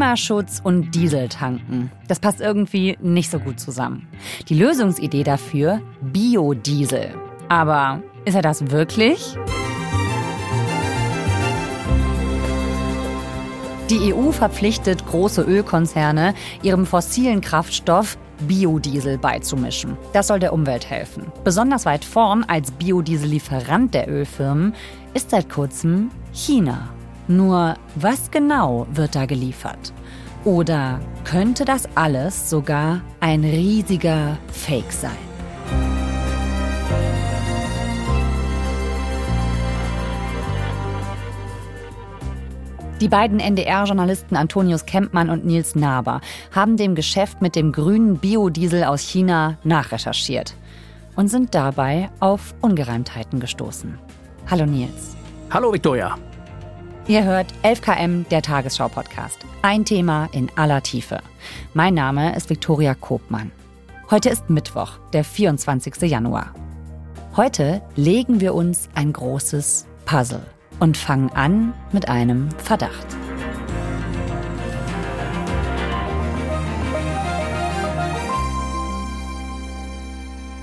Klimaschutz und Dieseltanken. Das passt irgendwie nicht so gut zusammen. Die Lösungsidee dafür Biodiesel. Aber ist er das wirklich? Die EU verpflichtet große Ölkonzerne, ihrem fossilen Kraftstoff Biodiesel beizumischen. Das soll der Umwelt helfen. Besonders weit vorn als Biodiesellieferant der Ölfirmen ist seit kurzem China. Nur was genau wird da geliefert? Oder könnte das alles sogar ein riesiger Fake sein? Die beiden NDR-Journalisten Antonius Kempmann und Nils Naber haben dem Geschäft mit dem grünen Biodiesel aus China nachrecherchiert und sind dabei auf Ungereimtheiten gestoßen. Hallo Nils. Hallo Victoria. Ihr hört 11KM, der Tagesschau-Podcast. Ein Thema in aller Tiefe. Mein Name ist Viktoria Kobmann. Heute ist Mittwoch, der 24. Januar. Heute legen wir uns ein großes Puzzle und fangen an mit einem Verdacht.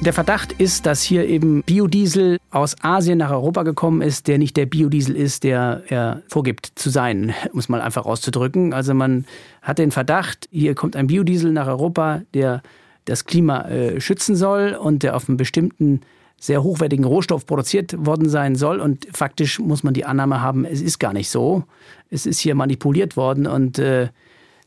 Der Verdacht ist, dass hier eben Biodiesel aus Asien nach Europa gekommen ist, der nicht der Biodiesel ist, der er vorgibt zu sein, um es mal einfach auszudrücken. Also man hat den Verdacht, hier kommt ein Biodiesel nach Europa, der das Klima äh, schützen soll und der auf einem bestimmten sehr hochwertigen Rohstoff produziert worden sein soll. Und faktisch muss man die Annahme haben, es ist gar nicht so. Es ist hier manipuliert worden und äh,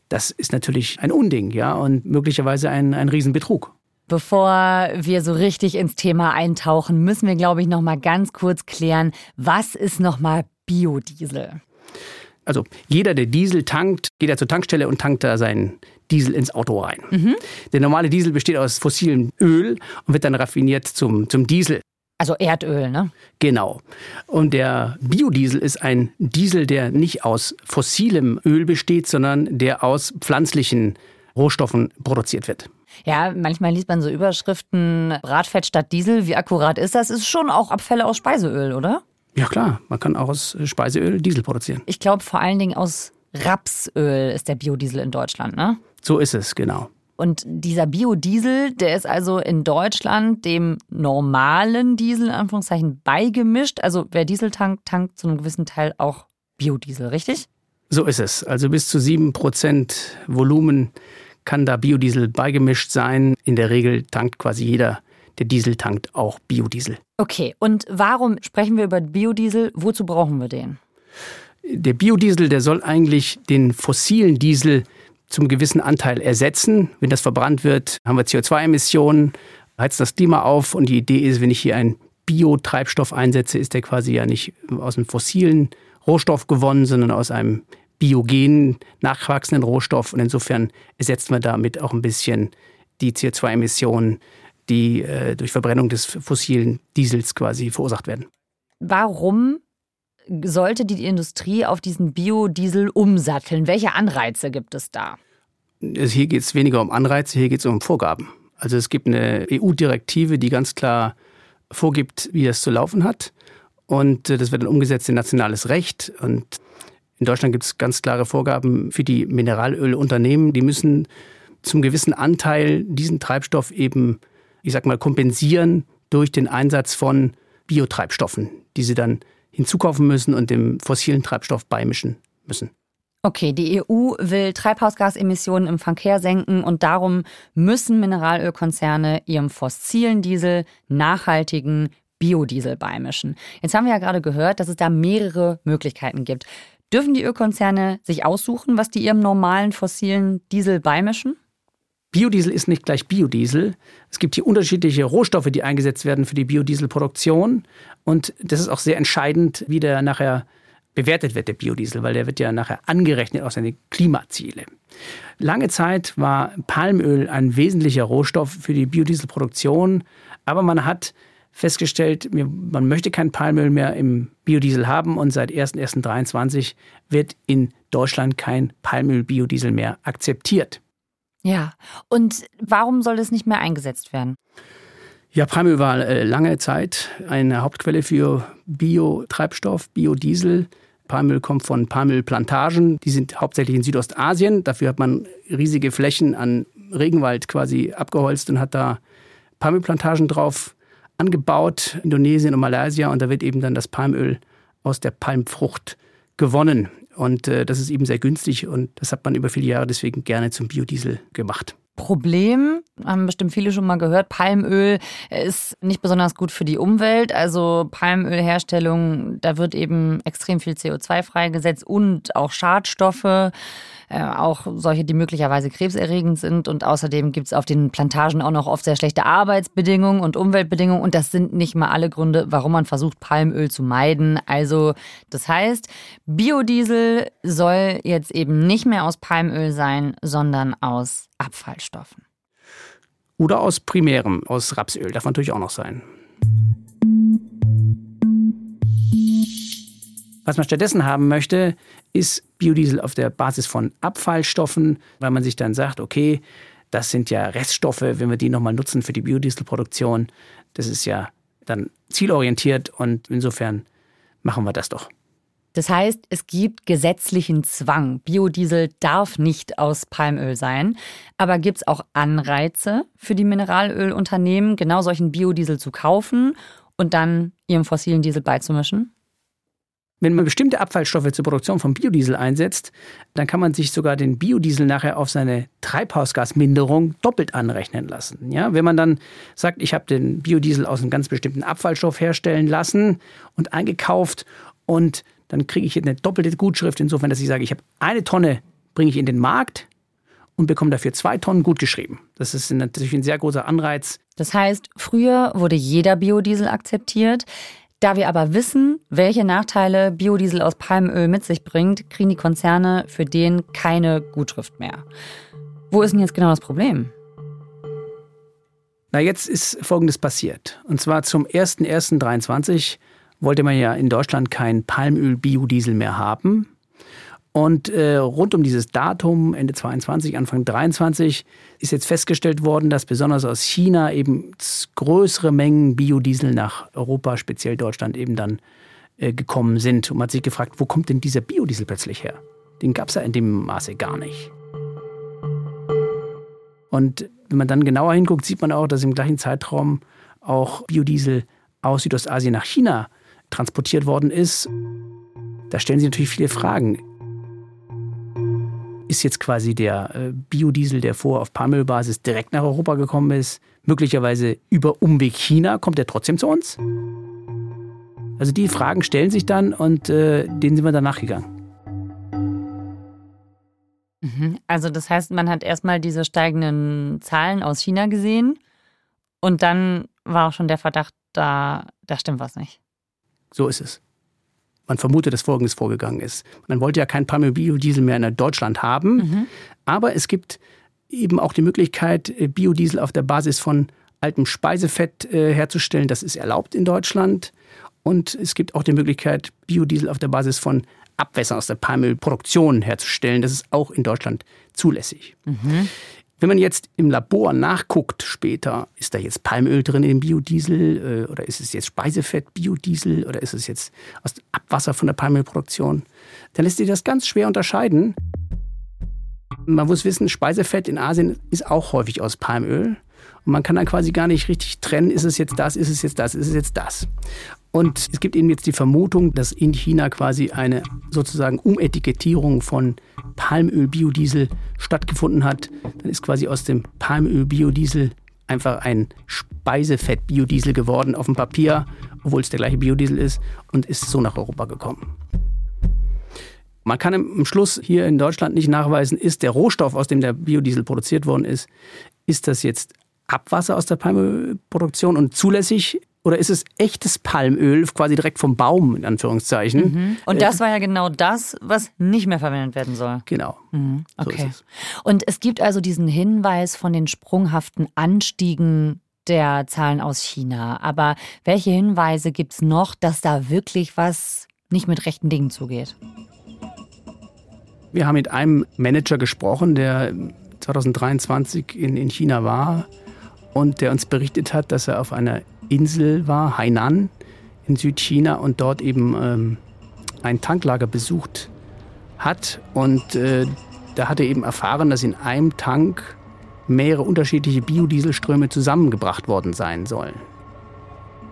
das ist natürlich ein Unding, ja, und möglicherweise ein, ein Riesenbetrug. Bevor wir so richtig ins Thema eintauchen, müssen wir, glaube ich, noch mal ganz kurz klären, was ist noch mal Biodiesel? Also jeder, der Diesel tankt, geht er zur Tankstelle und tankt da seinen Diesel ins Auto rein. Mhm. Der normale Diesel besteht aus fossilem Öl und wird dann raffiniert zum, zum Diesel. Also Erdöl, ne? Genau. Und der Biodiesel ist ein Diesel, der nicht aus fossilem Öl besteht, sondern der aus pflanzlichen Rohstoffen produziert wird. Ja, manchmal liest man so Überschriften, Bratfett statt Diesel. Wie akkurat ist das? Ist schon auch Abfälle aus Speiseöl, oder? Ja klar, man kann auch aus Speiseöl Diesel produzieren. Ich glaube vor allen Dingen aus Rapsöl ist der Biodiesel in Deutschland, ne? So ist es, genau. Und dieser Biodiesel, der ist also in Deutschland dem normalen Diesel in Anführungszeichen beigemischt. Also wer Diesel tankt, tankt zu einem gewissen Teil auch Biodiesel, richtig? So ist es. Also bis zu 7% Volumen kann da Biodiesel beigemischt sein. In der Regel tankt quasi jeder, der Diesel tankt, auch Biodiesel. Okay, und warum sprechen wir über Biodiesel? Wozu brauchen wir den? Der Biodiesel, der soll eigentlich den fossilen Diesel zum gewissen Anteil ersetzen. Wenn das verbrannt wird, haben wir CO2-Emissionen, heizt das Klima auf. Und die Idee ist, wenn ich hier einen Biotreibstoff einsetze, ist der quasi ja nicht aus einem fossilen Rohstoff gewonnen, sondern aus einem biogen nachwachsenden Rohstoff. Und insofern ersetzt man damit auch ein bisschen die CO2-Emissionen, die äh, durch Verbrennung des fossilen Diesels quasi verursacht werden. Warum sollte die Industrie auf diesen Biodiesel umsatteln? Welche Anreize gibt es da? Hier geht es weniger um Anreize, hier geht es um Vorgaben. Also es gibt eine EU-Direktive, die ganz klar vorgibt, wie das zu laufen hat. Und äh, das wird dann umgesetzt in nationales Recht. Und in Deutschland gibt es ganz klare Vorgaben für die Mineralölunternehmen. Die müssen zum gewissen Anteil diesen Treibstoff eben, ich sag mal, kompensieren durch den Einsatz von Biotreibstoffen, die sie dann hinzukaufen müssen und dem fossilen Treibstoff beimischen müssen. Okay, die EU will Treibhausgasemissionen im Verkehr senken und darum müssen Mineralölkonzerne ihrem fossilen Diesel nachhaltigen Biodiesel beimischen. Jetzt haben wir ja gerade gehört, dass es da mehrere Möglichkeiten gibt. Dürfen die Ölkonzerne sich aussuchen, was die ihrem normalen fossilen Diesel beimischen? Biodiesel ist nicht gleich Biodiesel. Es gibt hier unterschiedliche Rohstoffe, die eingesetzt werden für die Biodieselproduktion. Und das ist auch sehr entscheidend, wie der nachher bewertet wird, der Biodiesel, weil der wird ja nachher angerechnet auf seine Klimaziele. Lange Zeit war Palmöl ein wesentlicher Rohstoff für die Biodieselproduktion, aber man hat festgestellt, man möchte kein Palmöl mehr im Biodiesel haben und seit 01.01.2023 wird in Deutschland kein Palmöl-Biodiesel mehr akzeptiert. Ja, und warum soll das nicht mehr eingesetzt werden? Ja, Palmöl war äh, lange Zeit eine Hauptquelle für Biotreibstoff, Biodiesel. Palmöl kommt von Palmölplantagen. Die sind hauptsächlich in Südostasien. Dafür hat man riesige Flächen an Regenwald quasi abgeholzt und hat da Palmölplantagen drauf angebaut, Indonesien und Malaysia. Und da wird eben dann das Palmöl aus der Palmfrucht gewonnen. Und äh, das ist eben sehr günstig und das hat man über viele Jahre deswegen gerne zum Biodiesel gemacht. Problem, haben bestimmt viele schon mal gehört, Palmöl ist nicht besonders gut für die Umwelt. Also Palmölherstellung, da wird eben extrem viel CO2 freigesetzt und auch Schadstoffe. Äh, auch solche, die möglicherweise krebserregend sind. Und außerdem gibt es auf den Plantagen auch noch oft sehr schlechte Arbeitsbedingungen und Umweltbedingungen. Und das sind nicht mal alle Gründe, warum man versucht, Palmöl zu meiden. Also das heißt, Biodiesel soll jetzt eben nicht mehr aus Palmöl sein, sondern aus Abfallstoffen. Oder aus primärem, aus Rapsöl, darf natürlich auch noch sein. Was man stattdessen haben möchte, ist Biodiesel auf der Basis von Abfallstoffen, weil man sich dann sagt, okay, das sind ja Reststoffe, wenn wir die nochmal nutzen für die Biodieselproduktion, das ist ja dann zielorientiert und insofern machen wir das doch. Das heißt, es gibt gesetzlichen Zwang. Biodiesel darf nicht aus Palmöl sein. Aber gibt es auch Anreize für die Mineralölunternehmen, genau solchen Biodiesel zu kaufen und dann ihrem fossilen Diesel beizumischen? Wenn man bestimmte Abfallstoffe zur Produktion von Biodiesel einsetzt, dann kann man sich sogar den Biodiesel nachher auf seine Treibhausgasminderung doppelt anrechnen lassen. Ja, wenn man dann sagt, ich habe den Biodiesel aus einem ganz bestimmten Abfallstoff herstellen lassen und eingekauft und dann kriege ich eine doppelte Gutschrift insofern, dass ich sage, ich habe eine Tonne bringe ich in den Markt und bekomme dafür zwei Tonnen gutgeschrieben. Das ist natürlich ein sehr großer Anreiz. Das heißt, früher wurde jeder Biodiesel akzeptiert. Da wir aber wissen, welche Nachteile Biodiesel aus Palmöl mit sich bringt, kriegen die Konzerne für den keine Gutschrift mehr. Wo ist denn jetzt genau das Problem? Na, jetzt ist Folgendes passiert. Und zwar zum 01.01.2023 wollte man ja in Deutschland kein Palmöl-Biodiesel mehr haben. Und äh, rund um dieses Datum, Ende 22, Anfang 23, ist jetzt festgestellt worden, dass besonders aus China eben größere Mengen Biodiesel nach Europa, speziell Deutschland, eben dann äh, gekommen sind. Und man hat sich gefragt, wo kommt denn dieser Biodiesel plötzlich her? Den gab es ja in dem Maße gar nicht. Und wenn man dann genauer hinguckt, sieht man auch, dass im gleichen Zeitraum auch Biodiesel aus Südostasien nach China transportiert worden ist. Da stellen sich natürlich viele Fragen ist jetzt quasi der äh, Biodiesel, der vor auf Palmölbasis direkt nach Europa gekommen ist, möglicherweise über Umweg China, kommt er trotzdem zu uns? Also die Fragen stellen sich dann und äh, denen sind wir dann nachgegangen. Mhm. Also das heißt, man hat erstmal diese steigenden Zahlen aus China gesehen und dann war auch schon der Verdacht da, da stimmt was nicht. So ist es. Man vermutet, dass Folgendes vorgegangen ist. Man wollte ja kein Palmöl-Biodiesel mehr in Deutschland haben, mhm. aber es gibt eben auch die Möglichkeit, äh, Biodiesel auf der Basis von altem Speisefett äh, herzustellen. Das ist erlaubt in Deutschland. Und es gibt auch die Möglichkeit, Biodiesel auf der Basis von Abwässern aus der Palmölproduktion herzustellen. Das ist auch in Deutschland zulässig. Mhm. Wenn man jetzt im Labor nachguckt später, ist da jetzt Palmöl drin im Biodiesel äh, oder ist es jetzt Speisefett Biodiesel oder ist es jetzt aus Abwasser von der Palmölproduktion, dann lässt sich das ganz schwer unterscheiden. Man muss wissen, Speisefett in Asien ist auch häufig aus Palmöl. Und man kann dann quasi gar nicht richtig trennen, ist es jetzt das, ist es jetzt das, ist es jetzt das. Und es gibt eben jetzt die Vermutung, dass in China quasi eine sozusagen Umetikettierung von Palmöl-Biodiesel stattgefunden hat. Dann ist quasi aus dem Palmöl-Biodiesel einfach ein Speisefett-Biodiesel geworden auf dem Papier, obwohl es der gleiche Biodiesel ist und ist so nach Europa gekommen. Man kann im Schluss hier in Deutschland nicht nachweisen, ist der Rohstoff, aus dem der Biodiesel produziert worden ist, ist das jetzt Abwasser aus der Palmölproduktion und zulässig oder ist es echtes Palmöl, quasi direkt vom Baum, in Anführungszeichen? Mhm. Und das war ja genau das, was nicht mehr verwendet werden soll. Genau. Mhm. Okay. So es. Und es gibt also diesen Hinweis von den sprunghaften Anstiegen der Zahlen aus China. Aber welche Hinweise gibt es noch, dass da wirklich was nicht mit rechten Dingen zugeht? Wir haben mit einem Manager gesprochen, der 2023 in, in China war und der uns berichtet hat, dass er auf einer Insel war, Hainan in Südchina und dort eben ähm, ein Tanklager besucht hat und äh, da hat er eben erfahren, dass in einem Tank mehrere unterschiedliche Biodieselströme zusammengebracht worden sein sollen.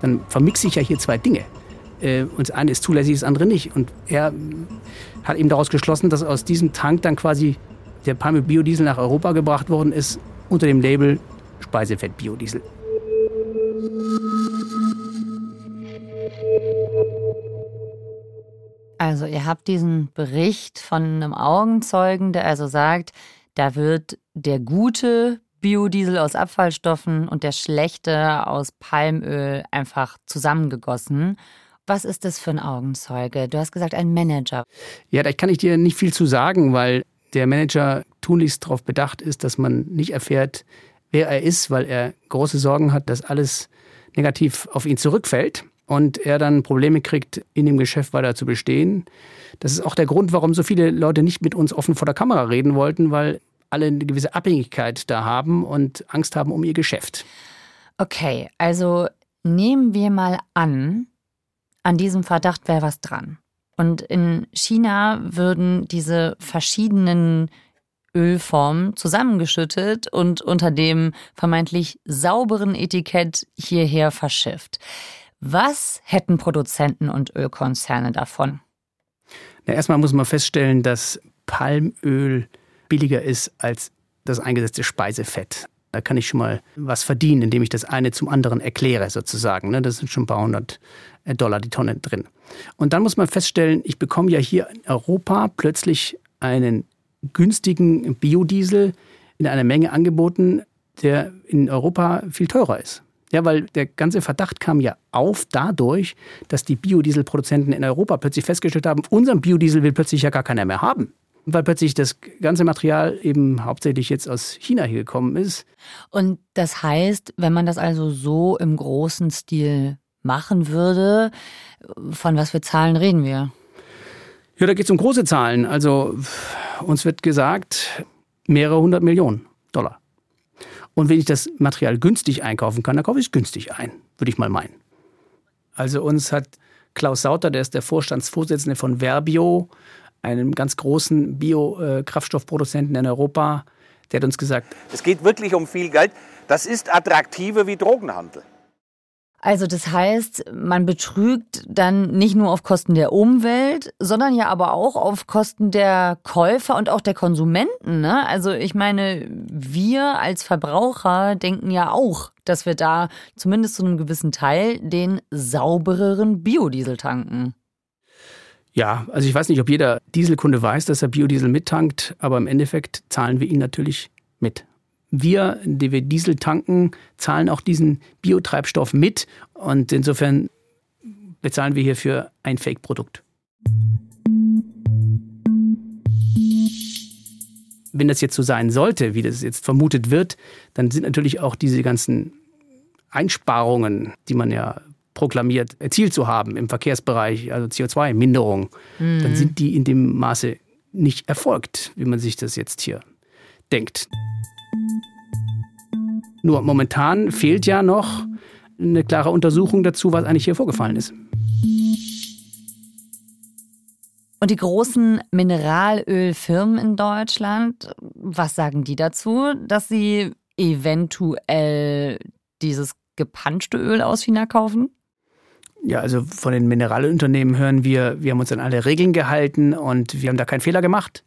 Dann vermixe ich ja hier zwei Dinge. Äh, und das eine ist zulässig, das andere nicht. Und er hat eben daraus geschlossen, dass aus diesem Tank dann quasi der Palmöl-Biodiesel nach Europa gebracht worden ist unter dem Label Speisefett-Biodiesel. Also ihr habt diesen Bericht von einem Augenzeugen, der also sagt, da wird der gute Biodiesel aus Abfallstoffen und der schlechte aus Palmöl einfach zusammengegossen. Was ist das für ein Augenzeuge? Du hast gesagt, ein Manager. Ja, da kann ich dir nicht viel zu sagen, weil der Manager tunlichst darauf bedacht ist, dass man nicht erfährt, wer er ist, weil er große Sorgen hat, dass alles negativ auf ihn zurückfällt und er dann Probleme kriegt, in dem Geschäft weiter zu bestehen. Das ist auch der Grund, warum so viele Leute nicht mit uns offen vor der Kamera reden wollten, weil alle eine gewisse Abhängigkeit da haben und Angst haben um ihr Geschäft. Okay, also nehmen wir mal an, an diesem Verdacht wäre was dran. Und in China würden diese verschiedenen Ölformen zusammengeschüttet und unter dem vermeintlich sauberen Etikett hierher verschifft. Was hätten Produzenten und Ölkonzerne davon? Na, erstmal muss man feststellen, dass Palmöl billiger ist als das eingesetzte Speisefett. Da kann ich schon mal was verdienen, indem ich das eine zum anderen erkläre, sozusagen. Ne? Das sind schon ein paar hundert äh, Dollar die Tonne drin. Und dann muss man feststellen, ich bekomme ja hier in Europa plötzlich einen günstigen Biodiesel in einer Menge angeboten, der in Europa viel teurer ist. Ja, weil der ganze Verdacht kam ja auf dadurch, dass die Biodieselproduzenten in Europa plötzlich festgestellt haben, unseren Biodiesel will plötzlich ja gar keiner mehr haben weil plötzlich das ganze Material eben hauptsächlich jetzt aus China hier gekommen ist. Und das heißt, wenn man das also so im großen Stil machen würde, von was für Zahlen reden wir? Ja, da geht es um große Zahlen. Also uns wird gesagt, mehrere hundert Millionen Dollar. Und wenn ich das Material günstig einkaufen kann, dann kaufe ich es günstig ein, würde ich mal meinen. Also uns hat Klaus Sauter, der ist der Vorstandsvorsitzende von Verbio, einem ganz großen Biokraftstoffproduzenten in Europa, der hat uns gesagt, es geht wirklich um viel Geld. Das ist attraktiver wie Drogenhandel. Also das heißt, man betrügt dann nicht nur auf Kosten der Umwelt, sondern ja aber auch auf Kosten der Käufer und auch der Konsumenten. Ne? Also ich meine, wir als Verbraucher denken ja auch, dass wir da zumindest zu einem gewissen Teil den saubereren Biodiesel tanken. Ja, also ich weiß nicht, ob jeder Dieselkunde weiß, dass er Biodiesel mittankt, aber im Endeffekt zahlen wir ihn natürlich mit. Wir, die wir Diesel tanken, zahlen auch diesen Biotreibstoff mit und insofern bezahlen wir hier für ein Fake-Produkt. Wenn das jetzt so sein sollte, wie das jetzt vermutet wird, dann sind natürlich auch diese ganzen Einsparungen, die man ja proklamiert, erzielt zu haben im Verkehrsbereich, also CO2-Minderung, mhm. dann sind die in dem Maße nicht erfolgt, wie man sich das jetzt hier denkt. Nur momentan fehlt ja noch eine klare Untersuchung dazu, was eigentlich hier vorgefallen ist. Und die großen Mineralölfirmen in Deutschland, was sagen die dazu, dass sie eventuell dieses gepanschte Öl aus China kaufen? Ja, also von den Mineralunternehmen hören wir, wir haben uns an alle Regeln gehalten und wir haben da keinen Fehler gemacht.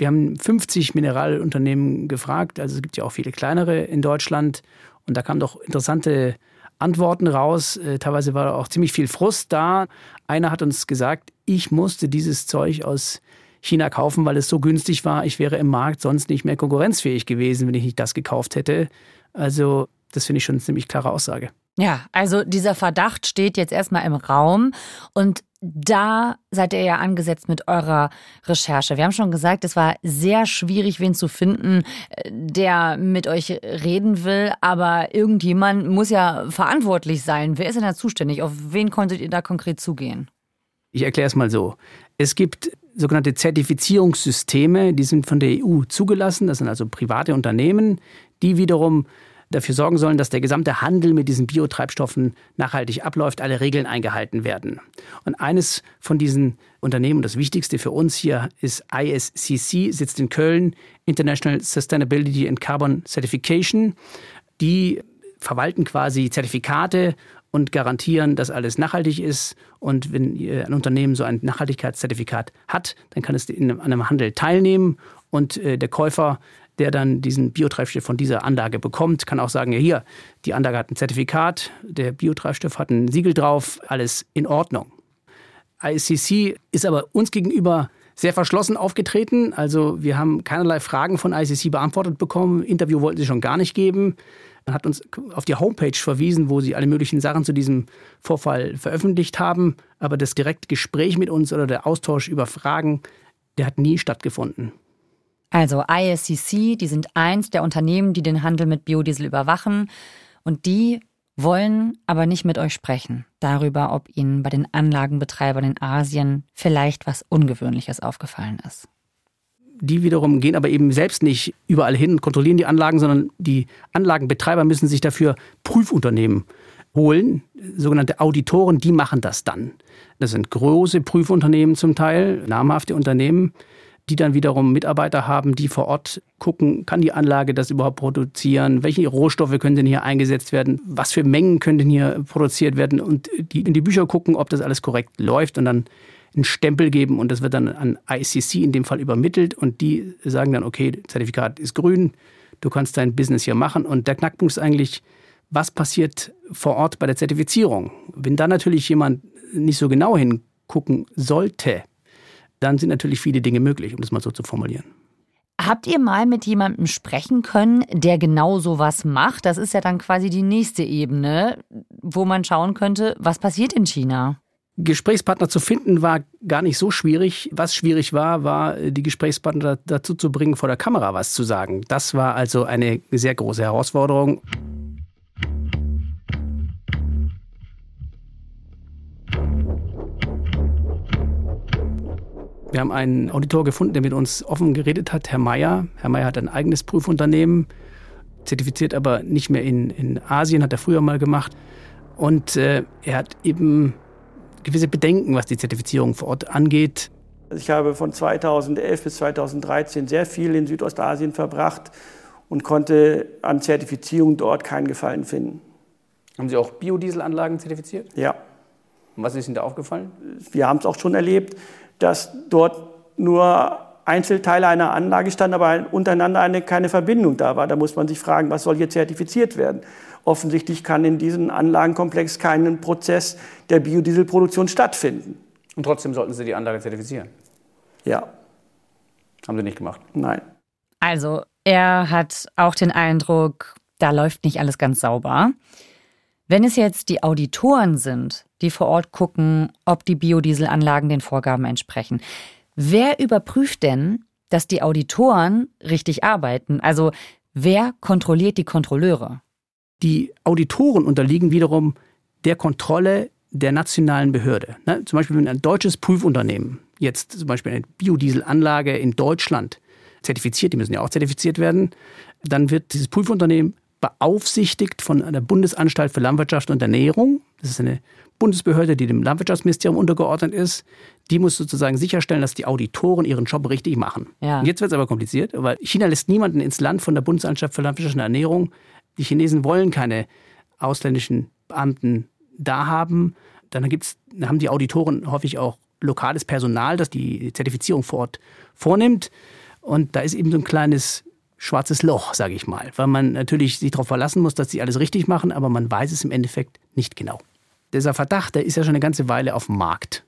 Wir haben 50 Mineralunternehmen gefragt, also es gibt ja auch viele kleinere in Deutschland und da kamen doch interessante Antworten raus. Äh, teilweise war auch ziemlich viel Frust da. Einer hat uns gesagt, ich musste dieses Zeug aus China kaufen, weil es so günstig war. Ich wäre im Markt sonst nicht mehr konkurrenzfähig gewesen, wenn ich nicht das gekauft hätte. Also das finde ich schon eine ziemlich klare Aussage. Ja, also dieser Verdacht steht jetzt erstmal im Raum und da seid ihr ja angesetzt mit eurer Recherche. Wir haben schon gesagt, es war sehr schwierig, wen zu finden, äh, der mit euch reden will, aber irgendjemand muss ja verantwortlich sein. Wer ist denn da zuständig? Auf wen konntet ihr da konkret zugehen? Ich erkläre es mal so. Es gibt sogenannte Zertifizierungssysteme, die sind von der EU zugelassen. Das sind also private Unternehmen, die wiederum dafür sorgen sollen, dass der gesamte Handel mit diesen Biotreibstoffen nachhaltig abläuft, alle Regeln eingehalten werden. Und eines von diesen Unternehmen, das wichtigste für uns hier, ist ISCC, sitzt in Köln, International Sustainability and Carbon Certification. Die verwalten quasi Zertifikate und garantieren, dass alles nachhaltig ist. Und wenn ein Unternehmen so ein Nachhaltigkeitszertifikat hat, dann kann es in einem Handel teilnehmen und äh, der Käufer der dann diesen Biotreibstoff von dieser Anlage bekommt, kann auch sagen, ja hier, die Anlage hat ein Zertifikat, der Biotreibstoff hat ein Siegel drauf, alles in Ordnung. ICC ist aber uns gegenüber sehr verschlossen aufgetreten. Also wir haben keinerlei Fragen von ICC beantwortet bekommen. Interview wollten sie schon gar nicht geben. Man hat uns auf die Homepage verwiesen, wo sie alle möglichen Sachen zu diesem Vorfall veröffentlicht haben. Aber das direkte Gespräch mit uns oder der Austausch über Fragen, der hat nie stattgefunden. Also ISCC, die sind eins der Unternehmen, die den Handel mit Biodiesel überwachen. Und die wollen aber nicht mit euch sprechen darüber, ob ihnen bei den Anlagenbetreibern in Asien vielleicht was Ungewöhnliches aufgefallen ist. Die wiederum gehen aber eben selbst nicht überall hin und kontrollieren die Anlagen, sondern die Anlagenbetreiber müssen sich dafür Prüfunternehmen holen, sogenannte Auditoren, die machen das dann. Das sind große Prüfunternehmen zum Teil, namhafte Unternehmen, die dann wiederum Mitarbeiter haben, die vor Ort gucken, kann die Anlage das überhaupt produzieren, welche Rohstoffe können denn hier eingesetzt werden, was für Mengen können denn hier produziert werden? Und die in die Bücher gucken, ob das alles korrekt läuft und dann einen Stempel geben und das wird dann an ICC in dem Fall übermittelt und die sagen dann, okay, Zertifikat ist grün, du kannst dein Business hier machen. Und der Knackpunkt ist eigentlich, was passiert vor Ort bei der Zertifizierung? Wenn da natürlich jemand nicht so genau hingucken sollte, dann sind natürlich viele Dinge möglich, um das mal so zu formulieren. Habt ihr mal mit jemandem sprechen können, der genau so was macht? Das ist ja dann quasi die nächste Ebene, wo man schauen könnte, was passiert in China. Gesprächspartner zu finden war gar nicht so schwierig. Was schwierig war, war, die Gesprächspartner dazu zu bringen, vor der Kamera was zu sagen. Das war also eine sehr große Herausforderung. Wir haben einen Auditor gefunden, der mit uns offen geredet hat, Herr Meyer. Herr Meyer hat ein eigenes Prüfunternehmen, zertifiziert aber nicht mehr in, in Asien, hat er früher mal gemacht. Und äh, er hat eben gewisse Bedenken, was die Zertifizierung vor Ort angeht. Ich habe von 2011 bis 2013 sehr viel in Südostasien verbracht und konnte an Zertifizierung dort keinen Gefallen finden. Haben Sie auch Biodieselanlagen zertifiziert? Ja. Und was ist Ihnen da aufgefallen? Wir haben es auch schon erlebt, dass dort nur Einzelteile einer Anlage standen, aber untereinander eine, keine Verbindung da war. Da muss man sich fragen, was soll hier zertifiziert werden? Offensichtlich kann in diesem Anlagenkomplex kein Prozess der Biodieselproduktion stattfinden. Und trotzdem sollten Sie die Anlage zertifizieren? Ja. Haben Sie nicht gemacht? Nein. Also, er hat auch den Eindruck, da läuft nicht alles ganz sauber. Wenn es jetzt die Auditoren sind, die vor Ort gucken, ob die Biodieselanlagen den Vorgaben entsprechen, wer überprüft denn, dass die Auditoren richtig arbeiten? Also wer kontrolliert die Kontrolleure? Die Auditoren unterliegen wiederum der Kontrolle der nationalen Behörde. Ne? Zum Beispiel, wenn ein deutsches Prüfunternehmen jetzt zum Beispiel eine Biodieselanlage in Deutschland zertifiziert, die müssen ja auch zertifiziert werden, dann wird dieses Prüfunternehmen beaufsichtigt von der Bundesanstalt für Landwirtschaft und Ernährung. Das ist eine Bundesbehörde, die dem Landwirtschaftsministerium untergeordnet ist. Die muss sozusagen sicherstellen, dass die Auditoren ihren Job richtig machen. Ja. Und jetzt wird es aber kompliziert, weil China lässt niemanden ins Land von der Bundesanstalt für Landwirtschaft und Ernährung. Die Chinesen wollen keine ausländischen Beamten da haben. Dann gibt's, haben die Auditoren häufig auch lokales Personal, das die Zertifizierung vor Ort vornimmt. Und da ist eben so ein kleines schwarzes Loch, sage ich mal, weil man natürlich sich darauf verlassen muss, dass sie alles richtig machen, aber man weiß es im Endeffekt nicht genau. Dieser Verdacht, der ist ja schon eine ganze Weile auf dem Markt.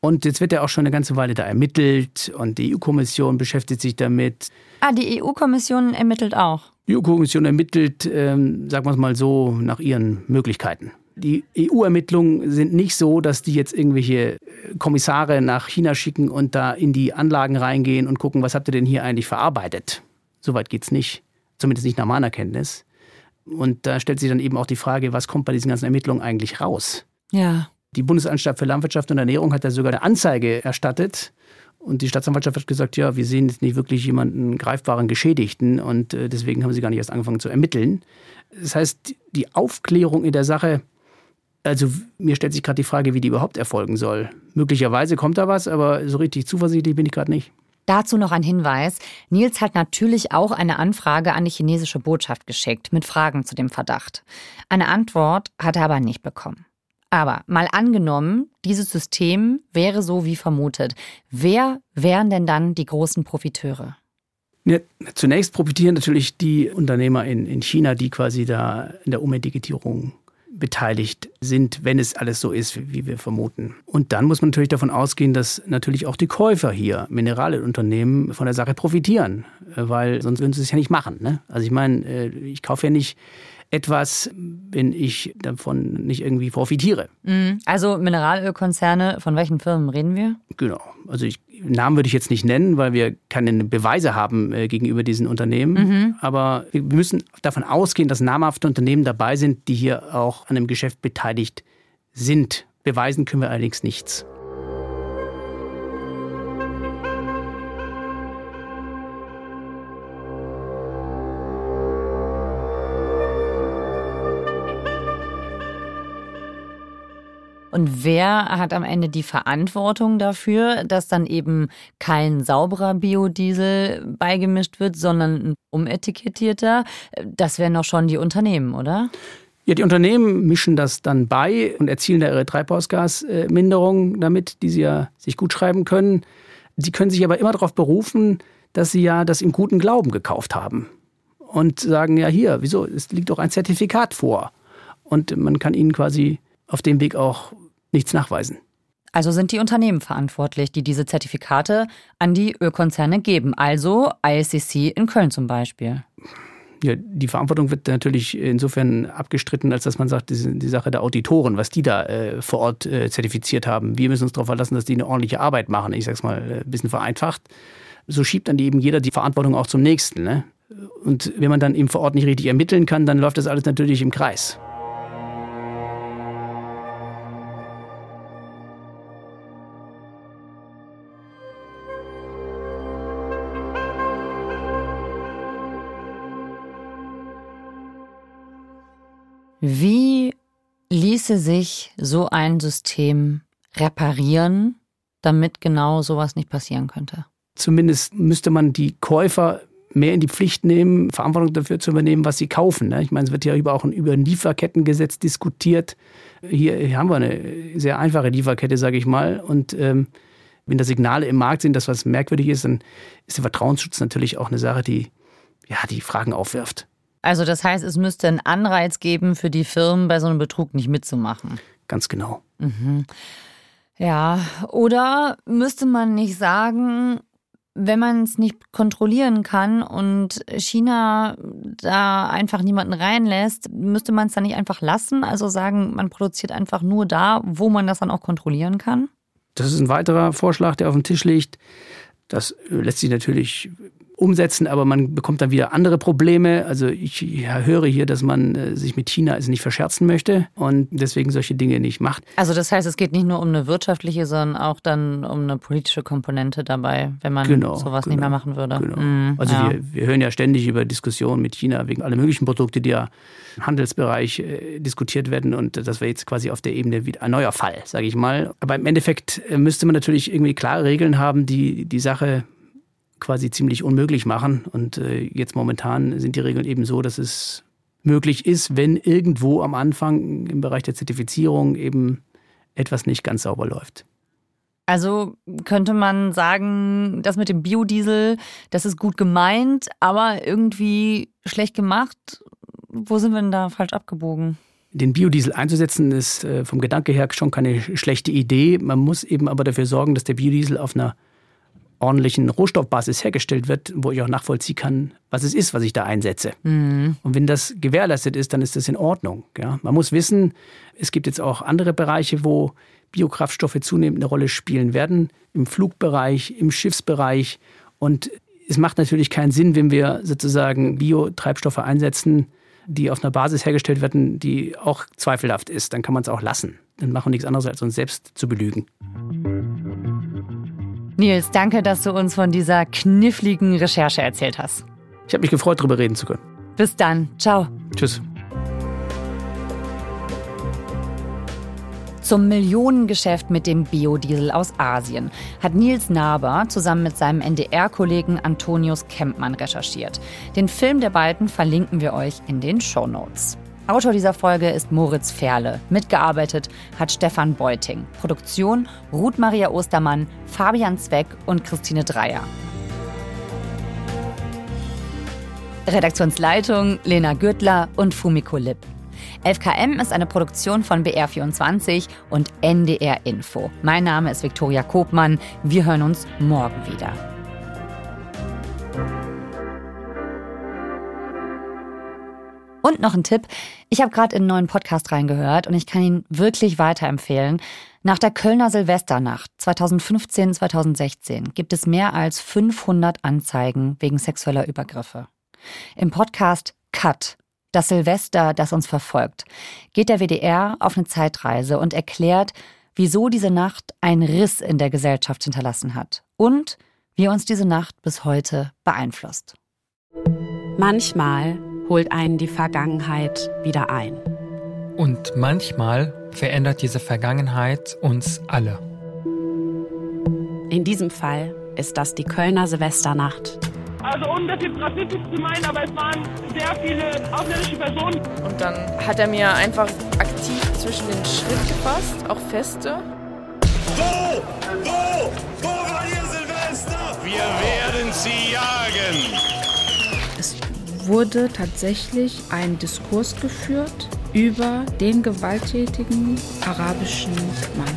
Und jetzt wird er auch schon eine ganze Weile da ermittelt und die EU-Kommission beschäftigt sich damit. Ah, die EU-Kommission ermittelt auch. Die EU-Kommission ermittelt, ähm, sagen wir es mal so, nach ihren Möglichkeiten. Die EU-Ermittlungen sind nicht so, dass die jetzt irgendwelche Kommissare nach China schicken und da in die Anlagen reingehen und gucken, was habt ihr denn hier eigentlich verarbeitet. Soweit geht es nicht. Zumindest nicht nach meiner Kenntnis. Und da stellt sich dann eben auch die Frage, was kommt bei diesen ganzen Ermittlungen eigentlich raus? Ja. Die Bundesanstalt für Landwirtschaft und Ernährung hat da sogar eine Anzeige erstattet Und die Staatsanwaltschaft hat gesagt, ja, wir sehen jetzt nicht wirklich jemanden greifbaren Geschädigten und äh, deswegen haben sie gar nicht erst angefangen zu ermitteln. Das heißt, die Aufklärung in der Sache, also mir stellt sich gerade die Frage, wie die überhaupt erfolgen soll. Möglicherweise kommt da was, aber so richtig zuversichtlich bin ich gerade nicht. Dazu noch ein Hinweis. Nils hat natürlich auch eine Anfrage an die chinesische Botschaft geschickt mit Fragen zu dem Verdacht. Eine Antwort hat er aber nicht bekommen. Aber mal angenommen, dieses System wäre so wie vermutet. Wer wären denn dann die großen Profiteure? Ja, zunächst profitieren natürlich die Unternehmer in, in China, die quasi da in der Umetikettierung beteiligt sind, wenn es alles so ist, wie wir vermuten. Und dann muss man natürlich davon ausgehen, dass natürlich auch die Käufer hier, Mineralunternehmen, von der Sache profitieren, weil sonst würden sie es ja nicht machen. Ne? Also ich meine, äh, ich kaufe ja nicht etwas, wenn ich davon nicht irgendwie profitiere. Mhm. Also Mineralölkonzerne, von welchen Firmen reden wir? Genau. Also ich, Namen würde ich jetzt nicht nennen, weil wir keine Beweise haben äh, gegenüber diesen Unternehmen. Mhm. Aber wir müssen davon ausgehen, dass namhafte Unternehmen dabei sind, die hier auch an dem Geschäft beteiligt sind. Beweisen können wir allerdings nichts. Und wer hat am Ende die Verantwortung dafür, dass dann eben kein sauberer Biodiesel beigemischt wird, sondern ein umetikettierter? Das wären doch schon die Unternehmen, oder? Ja, die Unternehmen mischen das dann bei und erzielen da ihre Treibhausgasminderung damit, die sie ja sich gut schreiben können. Sie können sich aber immer darauf berufen, dass sie ja das im guten Glauben gekauft haben. Und sagen, ja hier, wieso, es liegt doch ein Zertifikat vor. Und man kann ihnen quasi auf dem Weg auch nichts nachweisen. Also sind die Unternehmen verantwortlich, die diese Zertifikate an die Ölkonzerne geben, also ISCC in Köln zum Beispiel. Ja, die Verantwortung wird natürlich insofern abgestritten, als dass man sagt, die, die Sache der Auditoren, was die da äh, vor Ort äh, zertifiziert haben. Wir müssen uns darauf verlassen, dass die eine ordentliche Arbeit machen. Ich sage es mal äh, ein bisschen vereinfacht. So schiebt dann eben jeder die Verantwortung auch zum Nächsten. Ne? Und wenn man dann eben vor Ort nicht richtig ermitteln kann, dann läuft das alles natürlich im Kreis. Wie ließe sich so ein System reparieren, damit genau sowas nicht passieren könnte? Zumindest müsste man die Käufer mehr in die Pflicht nehmen, Verantwortung dafür zu übernehmen, was sie kaufen. Ne? Ich meine, es wird ja über auch über ein Lieferkettengesetz diskutiert. Hier, hier, haben wir eine sehr einfache Lieferkette, sage ich mal. Und ähm, wenn da Signale im Markt sind, dass was merkwürdig ist, dann ist der Vertrauensschutz natürlich auch eine Sache, die ja die Fragen aufwirft. Also das heißt, es müsste einen Anreiz geben für die Firmen, bei so einem Betrug nicht mitzumachen. Ganz genau. Mhm. Ja, oder müsste man nicht sagen, wenn man es nicht kontrollieren kann und China da einfach niemanden reinlässt, müsste man es dann nicht einfach lassen? Also sagen, man produziert einfach nur da, wo man das dann auch kontrollieren kann? Das ist ein weiterer Vorschlag, der auf dem Tisch liegt. Das lässt sich natürlich umsetzen, aber man bekommt dann wieder andere Probleme. Also ich höre hier, dass man äh, sich mit China also nicht verscherzen möchte und deswegen solche Dinge nicht macht. Also das heißt, es geht nicht nur um eine wirtschaftliche, sondern auch dann um eine politische Komponente dabei, wenn man genau, sowas genau, nicht mehr machen würde. Genau. Mhm, also ja. wir, wir hören ja ständig über Diskussionen mit China wegen aller möglichen Produkte, die ja im Handelsbereich äh, diskutiert werden und das wäre jetzt quasi auf der Ebene wieder ein neuer Fall, sage ich mal. Aber im Endeffekt äh, müsste man natürlich irgendwie klare Regeln haben, die die Sache quasi ziemlich unmöglich machen. Und äh, jetzt momentan sind die Regeln eben so, dass es möglich ist, wenn irgendwo am Anfang im Bereich der Zertifizierung eben etwas nicht ganz sauber läuft. Also könnte man sagen, das mit dem Biodiesel, das ist gut gemeint, aber irgendwie schlecht gemacht. Wo sind wir denn da falsch abgebogen? Den Biodiesel einzusetzen ist äh, vom Gedanke her schon keine schlechte Idee. Man muss eben aber dafür sorgen, dass der Biodiesel auf einer ordentlichen Rohstoffbasis hergestellt wird, wo ich auch nachvollziehen kann, was es ist, was ich da einsetze. Mhm. Und wenn das gewährleistet ist, dann ist das in Ordnung. Ja? Man muss wissen, es gibt jetzt auch andere Bereiche, wo Biokraftstoffe zunehmend eine Rolle spielen werden, im Flugbereich, im Schiffsbereich. Und es macht natürlich keinen Sinn, wenn wir sozusagen Biotreibstoffe einsetzen, die auf einer Basis hergestellt werden, die auch zweifelhaft ist. Dann kann man es auch lassen. Dann machen wir nichts anderes, als uns selbst zu belügen. Nils, danke, dass du uns von dieser kniffligen Recherche erzählt hast. Ich habe mich gefreut, darüber reden zu können. Bis dann. Ciao. Tschüss. Zum Millionengeschäft mit dem Biodiesel aus Asien hat Nils Naber zusammen mit seinem NDR-Kollegen Antonius Kempmann recherchiert. Den Film der beiden verlinken wir euch in den Show Notes. Autor dieser Folge ist Moritz Ferle. Mitgearbeitet hat Stefan Beuting. Produktion Ruth Maria Ostermann, Fabian Zweck und Christine Dreier. Redaktionsleitung Lena Gürtler und Fumiko Lipp. 11KM ist eine Produktion von BR24 und NDR Info. Mein Name ist Viktoria Kobmann. Wir hören uns morgen wieder. Und noch ein Tipp. Ich habe gerade in einen neuen Podcast reingehört und ich kann ihn wirklich weiterempfehlen. Nach der Kölner Silvesternacht 2015-2016 gibt es mehr als 500 Anzeigen wegen sexueller Übergriffe. Im Podcast Cut das Silvester, das uns verfolgt, geht der WDR auf eine Zeitreise und erklärt, wieso diese Nacht einen Riss in der Gesellschaft hinterlassen hat und wie uns diese Nacht bis heute beeinflusst. Manchmal holt einen die Vergangenheit wieder ein. Und manchmal verändert diese Vergangenheit uns alle. In diesem Fall ist das die Kölner Silvesternacht also ohne das jetzt rassistisch zu meinen, aber es waren sehr viele ausländische Personen. Und dann hat er mir einfach aktiv zwischen den Schritt gefasst, auch feste. Wo? Wo? Wo war ihr Silvester? Wir werden sie jagen. Wurde tatsächlich ein Diskurs geführt über den gewalttätigen arabischen Mann.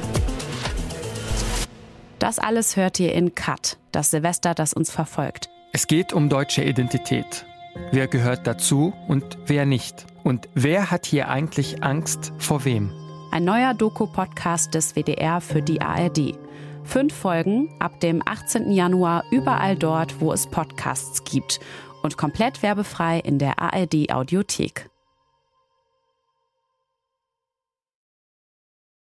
Das alles hört ihr in Cut, das Silvester, das uns verfolgt. Es geht um deutsche Identität. Wer gehört dazu und wer nicht? Und wer hat hier eigentlich Angst vor wem? Ein neuer Doku-Podcast des WDR für die ARD. Fünf Folgen ab dem 18. Januar überall dort, wo es Podcasts gibt. Und komplett werbefrei in der ARD Audiothek.